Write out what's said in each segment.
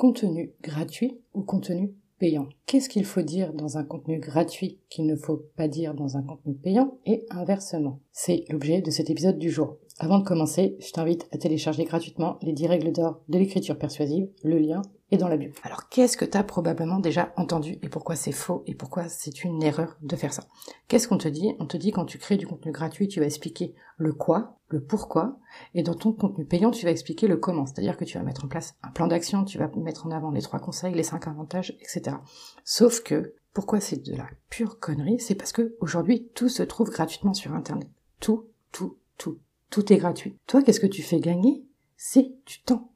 contenu gratuit ou contenu payant. Qu'est-ce qu'il faut dire dans un contenu gratuit qu'il ne faut pas dire dans un contenu payant et inversement? C'est l'objet de cet épisode du jour. Avant de commencer, je t'invite à télécharger gratuitement les 10 règles d'or de l'écriture persuasive, le lien est dans la bio. Alors qu'est-ce que tu as probablement déjà entendu et pourquoi c'est faux et pourquoi c'est une erreur de faire ça? Qu'est-ce qu'on te dit? On te dit quand tu crées du contenu gratuit, tu vas expliquer le quoi, le pourquoi, et dans ton contenu payant, tu vas expliquer le comment. C'est-à-dire que tu vas mettre en place un plan d'action, tu vas mettre en avant les trois conseils, les cinq avantages, etc. Sauf que, pourquoi c'est de la pure connerie? C'est parce que aujourd'hui, tout se trouve gratuitement sur Internet. Tout, tout, tout. Tout est gratuit. Toi, qu'est-ce que tu fais gagner? C'est du temps.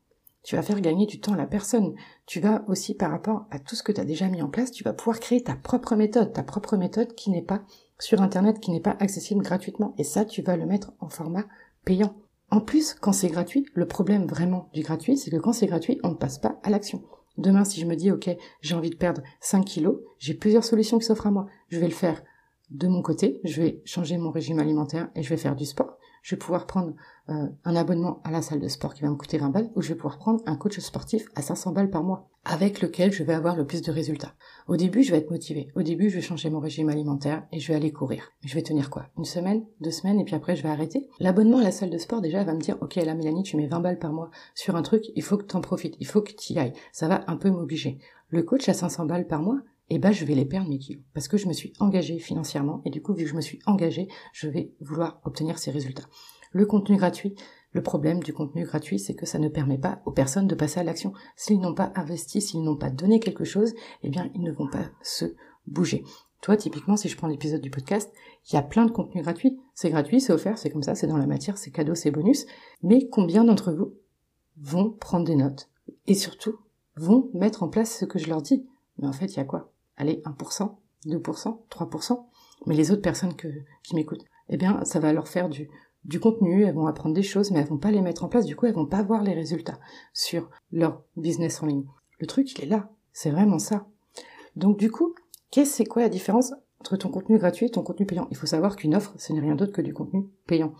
Tu vas faire gagner du temps à la personne. Tu vas aussi, par rapport à tout ce que tu as déjà mis en place, tu vas pouvoir créer ta propre méthode, ta propre méthode qui n'est pas sur Internet, qui n'est pas accessible gratuitement. Et ça, tu vas le mettre en format payant. En plus, quand c'est gratuit, le problème vraiment du gratuit, c'est que quand c'est gratuit, on ne passe pas à l'action. Demain, si je me dis, OK, j'ai envie de perdre 5 kilos, j'ai plusieurs solutions qui s'offrent à moi. Je vais le faire de mon côté, je vais changer mon régime alimentaire et je vais faire du sport je vais pouvoir prendre euh, un abonnement à la salle de sport qui va me coûter 20 balles, ou je vais pouvoir prendre un coach sportif à 500 balles par mois, avec lequel je vais avoir le plus de résultats. Au début, je vais être motivée. Au début, je vais changer mon régime alimentaire et je vais aller courir. Je vais tenir quoi? Une semaine, deux semaines, et puis après, je vais arrêter? L'abonnement à la salle de sport, déjà, va me dire, ok, là, Mélanie, tu mets 20 balles par mois sur un truc, il faut que tu en profites, il faut que tu y ailles. Ça va un peu m'obliger. Le coach à 500 balles par mois, eh ben je vais les perdre mes kilos parce que je me suis engagée financièrement et du coup vu que je me suis engagée, je vais vouloir obtenir ces résultats. Le contenu gratuit, le problème du contenu gratuit, c'est que ça ne permet pas aux personnes de passer à l'action. S'ils n'ont pas investi, s'ils n'ont pas donné quelque chose, eh bien ils ne vont pas se bouger. Toi, typiquement, si je prends l'épisode du podcast, il y a plein de contenus gratuits. C'est gratuit, c'est offert, c'est comme ça, c'est dans la matière, c'est cadeau, c'est bonus. Mais combien d'entre vous vont prendre des notes et surtout vont mettre en place ce que je leur dis? Mais en fait, il y a quoi? Allez, 1%, 2%, 3%, mais les autres personnes qui m'écoutent, eh bien, ça va leur faire du, du contenu, elles vont apprendre des choses, mais elles vont pas les mettre en place, du coup, elles vont pas voir les résultats sur leur business en ligne. Le truc, il est là. C'est vraiment ça. Donc, du coup, qu'est-ce, c'est quoi la différence entre ton contenu gratuit et ton contenu payant? Il faut savoir qu'une offre, ce n'est rien d'autre que du contenu payant.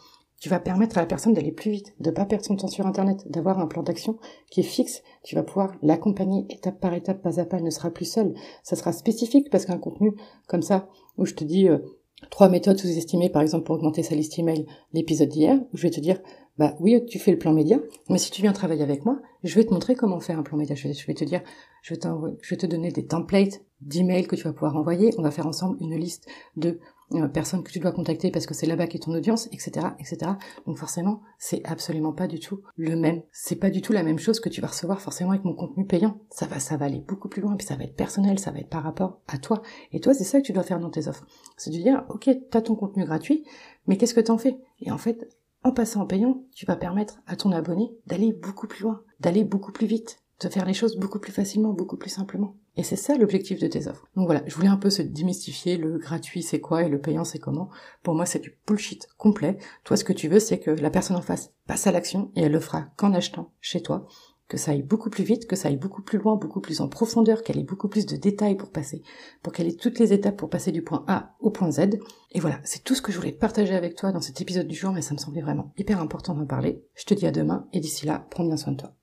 Tu vas permettre à la personne d'aller plus vite, de pas perdre son temps sur Internet, d'avoir un plan d'action qui est fixe. Tu vas pouvoir l'accompagner étape par étape, pas à pas. Elle ne sera plus seule. Ça sera spécifique parce qu'un contenu comme ça, où je te dis euh, trois méthodes sous-estimées, par exemple, pour augmenter sa liste email, l'épisode d'hier, où je vais te dire, bah oui, tu fais le plan média, mais si tu viens travailler avec moi, je vais te montrer comment faire un plan média. Je vais, te dire, je vais, je vais te donner des templates d'emails que tu vas pouvoir envoyer. On va faire ensemble une liste de euh, personnes que tu dois contacter parce que c'est là-bas qu'est ton audience, etc., etc. Donc forcément, c'est absolument pas du tout le même. C'est pas du tout la même chose que tu vas recevoir forcément avec mon contenu payant. Ça va, ça va aller beaucoup plus loin, puis ça va être personnel, ça va être par rapport à toi. Et toi, c'est ça que tu dois faire dans tes offres. C'est de dire, ok, t'as ton contenu gratuit, mais qu'est-ce que t'en fais? Et en fait, en passant en payant, tu vas permettre à ton abonné d'aller beaucoup plus loin, d'aller beaucoup plus vite, de faire les choses beaucoup plus facilement, beaucoup plus simplement. Et c'est ça l'objectif de tes offres. Donc voilà, je voulais un peu se démystifier le gratuit c'est quoi et le payant c'est comment. Pour moi c'est du bullshit complet. Toi ce que tu veux c'est que la personne en face passe à l'action et elle le fera qu'en achetant chez toi. Que ça aille beaucoup plus vite, que ça aille beaucoup plus loin, beaucoup plus en profondeur, qu'elle ait beaucoup plus de détails pour passer, pour qu'elle ait toutes les étapes pour passer du point A au point Z. Et voilà, c'est tout ce que je voulais partager avec toi dans cet épisode du jour, mais ça me semblait vraiment hyper important d'en parler. Je te dis à demain, et d'ici là, prends bien soin de toi.